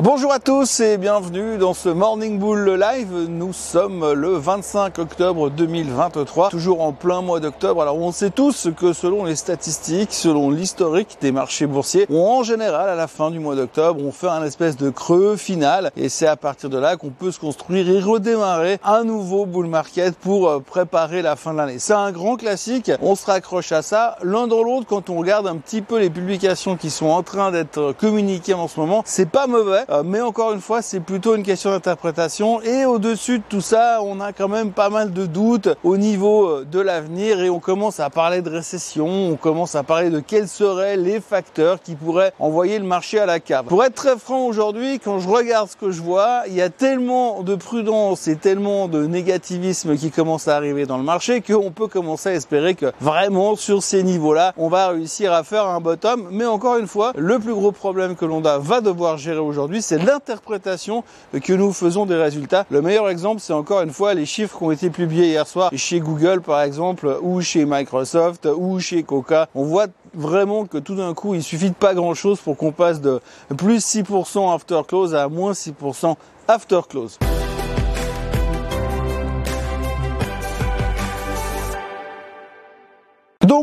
Bonjour à tous et bienvenue dans ce Morning Bull Live. Nous sommes le 25 octobre 2023, toujours en plein mois d'octobre. Alors on sait tous que selon les statistiques, selon l'historique des marchés boursiers, en général à la fin du mois d'octobre, on fait un espèce de creux final et c'est à partir de là qu'on peut se construire et redémarrer un nouveau bull market pour euh, préparer la fin de l'année. C'est un grand classique, on se raccroche à ça. L'un dans l'autre, quand on regarde un petit peu les publications qui sont en train d'être communiquées en ce moment, c'est pas mauvais. Euh, mais encore une fois, c'est plutôt une question d'interprétation. Et au-dessus de tout ça, on a quand même pas mal de doutes au niveau euh, de l'avenir et on commence à parler de récession, on commence à parler de quels seraient les facteurs qui pourraient envoyer le marché à la cave. Pour être très franc aujourd'hui, quand je regarde ce que je vois, il y a tellement de prudence et tellement de négativisme qui commence à arriver dans le marché qu'on peut commencer à espérer que vraiment sur ces niveaux-là, on va réussir à faire un bottom. Mais encore une fois, le plus gros problème que l'on va devoir gérer aujourd'hui, c'est l'interprétation que nous faisons des résultats. Le meilleur exemple, c'est encore une fois les chiffres qui ont été publiés hier soir chez Google par exemple, ou chez Microsoft, ou chez Coca. On voit vraiment que tout d'un coup, il suffit de pas grand chose pour qu'on passe de plus 6% after close à moins 6% after close.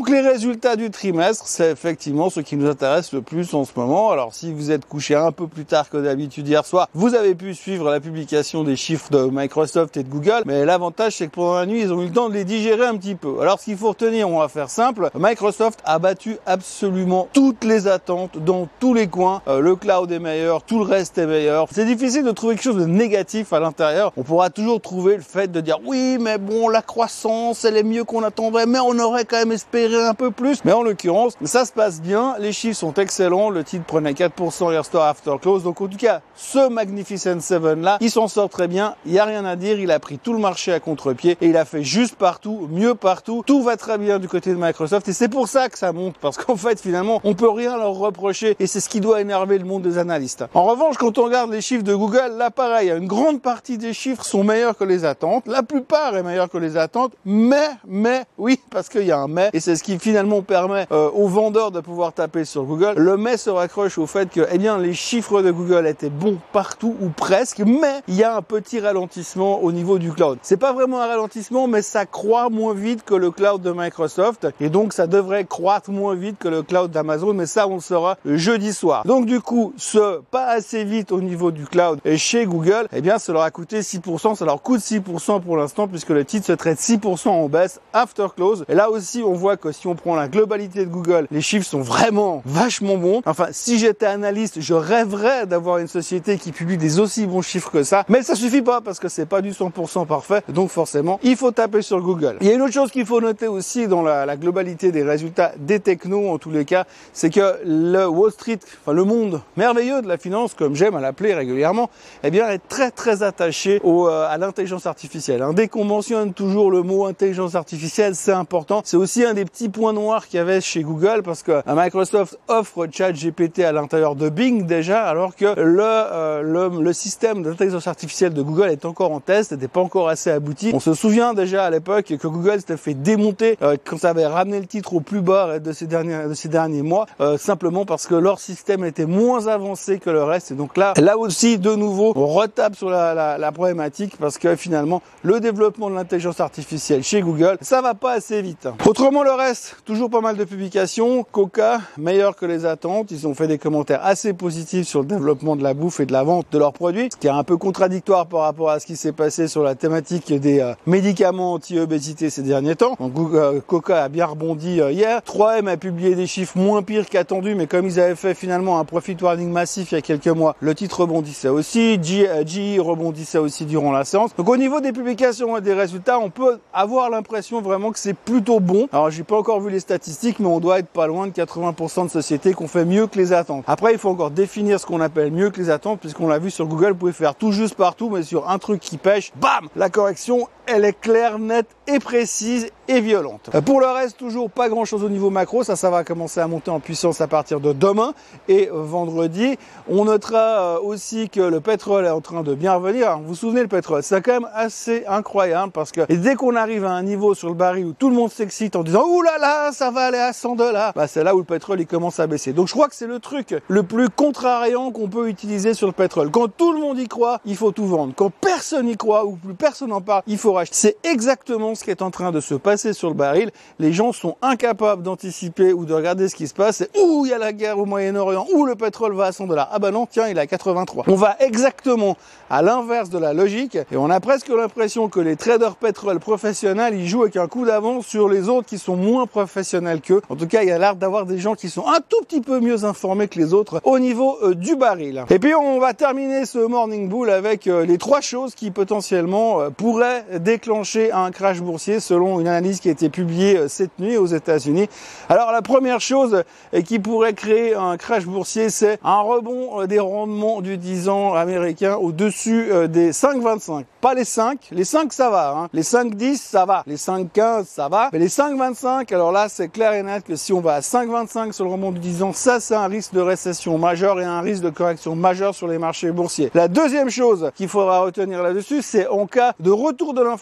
Donc les résultats du trimestre, c'est effectivement ce qui nous intéresse le plus en ce moment. Alors si vous êtes couché un peu plus tard que d'habitude hier soir, vous avez pu suivre la publication des chiffres de Microsoft et de Google, mais l'avantage c'est que pendant la nuit, ils ont eu le temps de les digérer un petit peu. Alors ce qu'il faut retenir, on va faire simple, Microsoft a battu absolument toutes les attentes dans tous les coins. Euh, le cloud est meilleur, tout le reste est meilleur. C'est difficile de trouver quelque chose de négatif à l'intérieur. On pourra toujours trouver le fait de dire oui, mais bon, la croissance, elle est mieux qu'on attendrait, mais on aurait quand même espéré un peu plus. Mais en l'occurrence, ça se passe bien. Les chiffres sont excellents. Le titre prenait 4% hier store after close. Donc en tout cas, ce Magnificent 7 là, il s'en sort très bien. Il y a rien à dire. Il a pris tout le marché à contre-pied et il a fait juste partout, mieux partout. Tout va très bien du côté de Microsoft et c'est pour ça que ça monte parce qu'en fait finalement, on peut rien leur reprocher et c'est ce qui doit énerver le monde des analystes. En revanche, quand on regarde les chiffres de Google, là pareil, une grande partie des chiffres sont meilleurs que les attentes. La plupart est meilleure que les attentes, mais mais oui, parce qu'il y a un mais et c'est ce qui finalement permet euh, aux vendeurs de pouvoir taper sur Google. Le mais se raccroche au fait que eh bien, les chiffres de Google étaient bons partout ou presque, mais il y a un petit ralentissement au niveau du cloud. C'est pas vraiment un ralentissement, mais ça croît moins vite que le cloud de Microsoft et donc ça devrait croître moins vite que le cloud d'Amazon, mais ça on le saura jeudi soir. Donc du coup, ce pas assez vite au niveau du cloud et chez Google, eh bien ça leur a coûté 6%, ça leur coûte 6% pour l'instant puisque le titre se traite 6% en baisse after close. Et là aussi, on voit que si on prend la globalité de Google, les chiffres sont vraiment vachement bons. Enfin, si j'étais analyste, je rêverais d'avoir une société qui publie des aussi bons chiffres que ça. Mais ça suffit pas parce que c'est pas du 100% parfait. Donc forcément, il faut taper sur Google. Il y a une autre chose qu'il faut noter aussi dans la, globalité des résultats des technos, en tous les cas, c'est que le Wall Street, enfin le monde merveilleux de la finance, comme j'aime à l'appeler régulièrement, eh bien, est très très attaché euh, à l'intelligence artificielle. Dès qu'on mentionne toujours le mot intelligence artificielle, c'est important. C'est aussi un des petits points noirs qu'il y avait chez Google parce que Microsoft offre ChatGPT à l'intérieur de Bing déjà, alors que le, euh, le, système d'intelligence artificielle de Google est encore en test, n'était pas encore assez abouti. On se souvient déjà à l'époque que Google s'était fait démonter euh, quand ça avait ramené le titre au plus bas de ces derniers, de ces derniers mois, euh, simplement parce que leur système était moins avancé que le reste. Et donc là, là aussi, de nouveau, on retape sur la, la problématique parce que finalement, le développement de l'intelligence artificielle chez Google, ça va pas assez vite. Autrement, le reste, toujours pas mal de publications. Coca, meilleur que les attentes. Ils ont fait des commentaires assez positifs sur le développement de la bouffe et de la vente de leurs produits, ce qui est un peu contradictoire par rapport à ce qui s'est passé sur la thématique des euh, médicaments anti-obésité ces derniers temps. Euh, Coca a bien rebondi euh, hier. 3M a publié des chiffres moins pires qu'attendus, mais comme ils avaient fait finalement un profit warning massif il y a quelques mois, le titre rebondissait aussi. GE rebondissait aussi durant la séance. Donc au niveau des publications et des résultats, on peut avoir l'impression vraiment que c'est plutôt bon. Alors j'ai pas vu les statistiques, mais on doit être pas loin de 80% de sociétés qu'on fait mieux que les attentes. Après, il faut encore définir ce qu'on appelle mieux que les attentes, puisqu'on l'a vu sur Google, vous pouvez faire tout juste partout, mais sur un truc qui pêche, bam, la correction elle est claire, nette et précise et violente. Euh, pour le reste, toujours pas grand chose au niveau macro. Ça, ça va commencer à monter en puissance à partir de demain et vendredi. On notera aussi que le pétrole est en train de bien revenir. vous vous souvenez, le pétrole, c'est quand même assez incroyable parce que dès qu'on arrive à un niveau sur le baril où tout le monde s'excite en disant Ouh là là, ça va aller à 100 dollars, bah, c'est là où le pétrole il commence à baisser. Donc je crois que c'est le truc le plus contrariant qu'on peut utiliser sur le pétrole. Quand tout le monde y croit, il faut tout vendre. Quand personne y croit ou plus personne n'en parle, il faut C'est exactement ce qui est en train de se passer sur le baril. Les gens sont incapables d'anticiper ou de regarder ce qui se passe. Ouh, il y a la guerre au Moyen-Orient, ouh, le pétrole va à 100 dollars. Ah bah non, tiens, il est à 83. On va exactement à l'inverse de la logique et on a presque l'impression que les traders pétrole professionnels, ils jouent avec un coup d'avance sur les autres qui sont moins professionnels qu'eux. En tout cas, il y a l'air d'avoir des gens qui sont un tout petit peu mieux informés que les autres au niveau euh, du baril. Et puis on va terminer ce morning bull avec euh, les trois choses qui potentiellement euh, pourraient déclencher un crash boursier selon une analyse qui a été publiée cette nuit aux États-Unis. Alors la première chose qui pourrait créer un crash boursier, c'est un rebond des rendements du 10 ans américain au-dessus des 5,25. Pas les 5, les 5 ça va, hein. les 5,10 ça va, les 5,15 ça va, mais les 5,25, alors là c'est clair et net que si on va à 5,25 sur le rebond du 10 ans, ça c'est un risque de récession majeur et un risque de correction majeur sur les marchés boursiers. La deuxième chose qu'il faudra retenir là-dessus, c'est en cas de retour de l'inflation.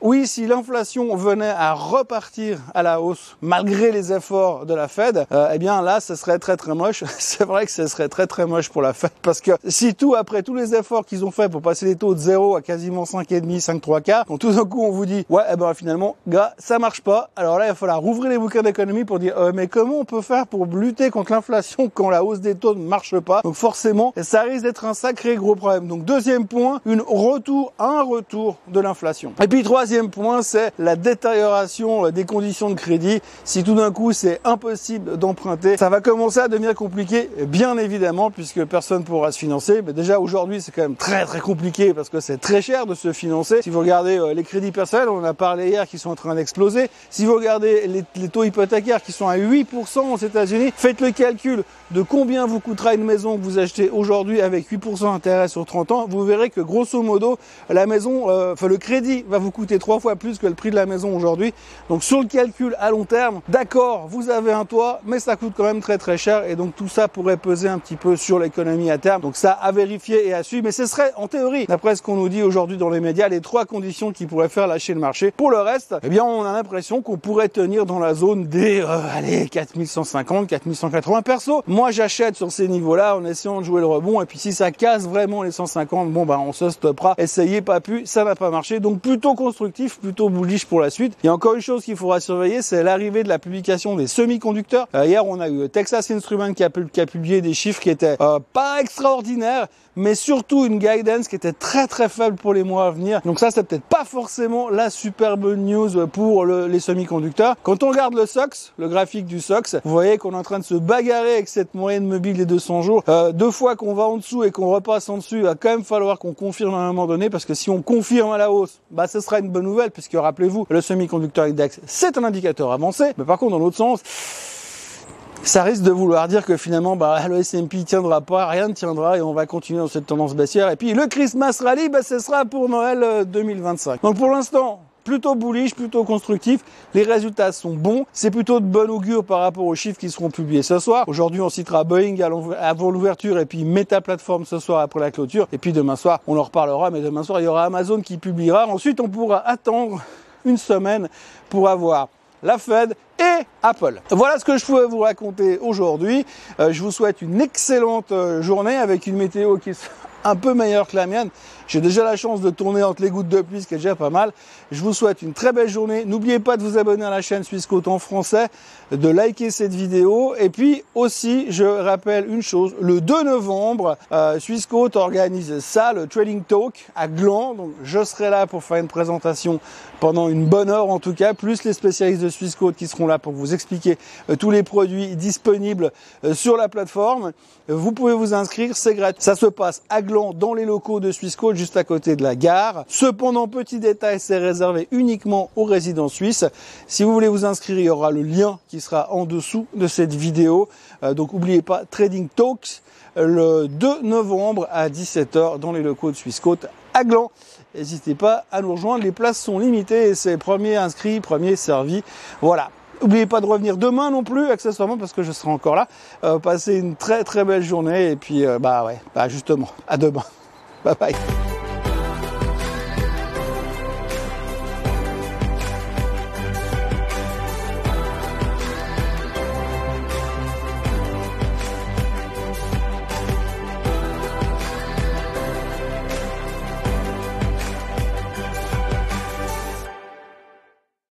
Oui, si l'inflation venait à repartir à la hausse malgré les efforts de la Fed, euh, eh bien là, ce serait très très moche. c'est vrai que ce serait très très moche pour la Fed parce que si tout, après tous les efforts qu'ils ont fait pour passer les taux de 0 à quasiment 5,5, 5 3 quarts, tout d'un coup on vous dit, ouais, eh ben finalement, gars, ça marche pas. Alors là, il va falloir rouvrir les bouquins d'économie pour dire, euh, mais comment on peut faire pour lutter contre l'inflation quand la hausse des taux ne marche pas? Donc forcément, ça risque d'être un sacré gros problème. Donc deuxième point, une retour, un retour de l'inflation. Et puis troisième point, c'est la détérioration des conditions de crédit. Si tout d'un coup c'est impossible d'emprunter, ça va commencer à devenir compliqué, bien évidemment, puisque personne pourra se financer. Mais déjà aujourd'hui, c'est quand même très très compliqué parce que c'est très cher de se financer. Si vous regardez euh, les crédits personnels, on en a parlé hier, qui sont en train d'exploser. Si vous regardez les, taux hypothécaires qui sont à 8% aux États-Unis, faites le calcul de combien vous coûtera une maison que vous achetez aujourd'hui avec 8% d'intérêt sur 30 ans. Vous verrez que grosso modo, la maison, euh, enfin le crédit va vous coûter trois fois plus que le prix de la maison aujourd'hui. Donc sur le calcul à long terme, d'accord, vous avez un toit, mais ça coûte quand même très très cher et donc tout ça pourrait peser un petit peu sur l'économie à terme. Donc ça à vérifier et à suivre, mais ce serait en théorie, d'après ce qu'on nous dit aujourd'hui dans les médias, les trois conditions qui pourraient faire lâcher le marché. Pour le reste, eh bien on a l'impression qu'on pourrait tenir dans la zone des euh, allez 4150, 4180 perso. Moi j'achète sur ces niveaux-là en essayant de jouer le rebond et puis si ça casse vraiment les 150, bon ben on se stoppera. Essayez pas plus, ça n'a pas marché. Donc plutôt constructif, plutôt bullish pour la suite. Il y a encore une chose qu'il faudra surveiller, c'est l'arrivée de la publication des semi-conducteurs. Euh, hier on a eu Texas Instruments qui a, publié des chiffres qui étaient euh, pas extraordinaires, mais surtout une guidance qui était très très faible pour les mois à venir. Donc ça, c'est peut-être pas forcément la superbe news pour les semi-conducteurs. Quand on regarde le SOX, le graphique du SOX, vous voyez qu'on est en train de se bagarrer avec cette moyenne mobile des 200 jours. Euh, deux fois qu'on va en dessous et qu'on repasse en dessus, il va quand même falloir qu'on confirme à un moment donné, parce que si on confirme à la hausse, bah ce sera une bonne nouvelle, puisque rappelez-vous, le semi-conducteur index, c'est un indicateur avancé, mais par contre dans l'autre sens, ça risque de vouloir dire que finalement, bah, le S&P tiendra pas, rien ne tiendra et on va continuer dans cette tendance baissière. Et puis le Christmas Rally, bah, ce sera pour Noël 2025. Euh, Donc pour l'instant, plutôt bullish, plutôt constructif. Les résultats sont bons. C'est plutôt de bon augure par rapport aux chiffres qui seront publiés ce soir. Aujourd'hui, on citera Boeing avant l'ouverture et puis Meta Platform ce soir après la clôture. Et puis demain soir, on en reparlera, mais demain soir, il y aura Amazon qui publiera. Ensuite, on pourra attendre une semaine pour avoir la Fed et Apple. Voilà ce que je pouvais vous raconter aujourd'hui. Euh, je vous souhaite une excellente euh, journée avec une météo qui un peu meilleure que la mienne. J'ai déjà la chance de tourner entre les gouttes de pluie, ce qui est déjà pas mal. Je vous souhaite une très belle journée. N'oubliez pas de vous abonner à la chaîne Suisse en français, de liker cette vidéo. Et puis aussi, je rappelle une chose, le 2 novembre, euh, organise ça, le Trading Talk à Gland. Donc je serai là pour faire une présentation pendant une bonne heure en tout cas, plus les spécialistes de Swissquote qui seront là pour vous expliquer euh, tous les produits disponibles euh, sur la plateforme. Vous pouvez vous inscrire, c'est gratuit. Ça se passe à Gland dans les locaux de Swissquote juste à côté de la gare. Cependant, petit détail, c'est réservé uniquement aux résidents suisses. Si vous voulez vous inscrire, il y aura le lien qui sera en dessous de cette vidéo. Euh, donc n'oubliez pas Trading Talks le 2 novembre à 17h dans les locaux de Swissquote à Gland. N'hésitez pas à nous rejoindre, les places sont limitées et c'est premier inscrit, premier servi. Voilà. N'oubliez pas de revenir demain non plus, accessoirement, parce que je serai encore là. Euh, passez une très très belle journée et puis euh, bah ouais, bah justement, à demain. Bye bye.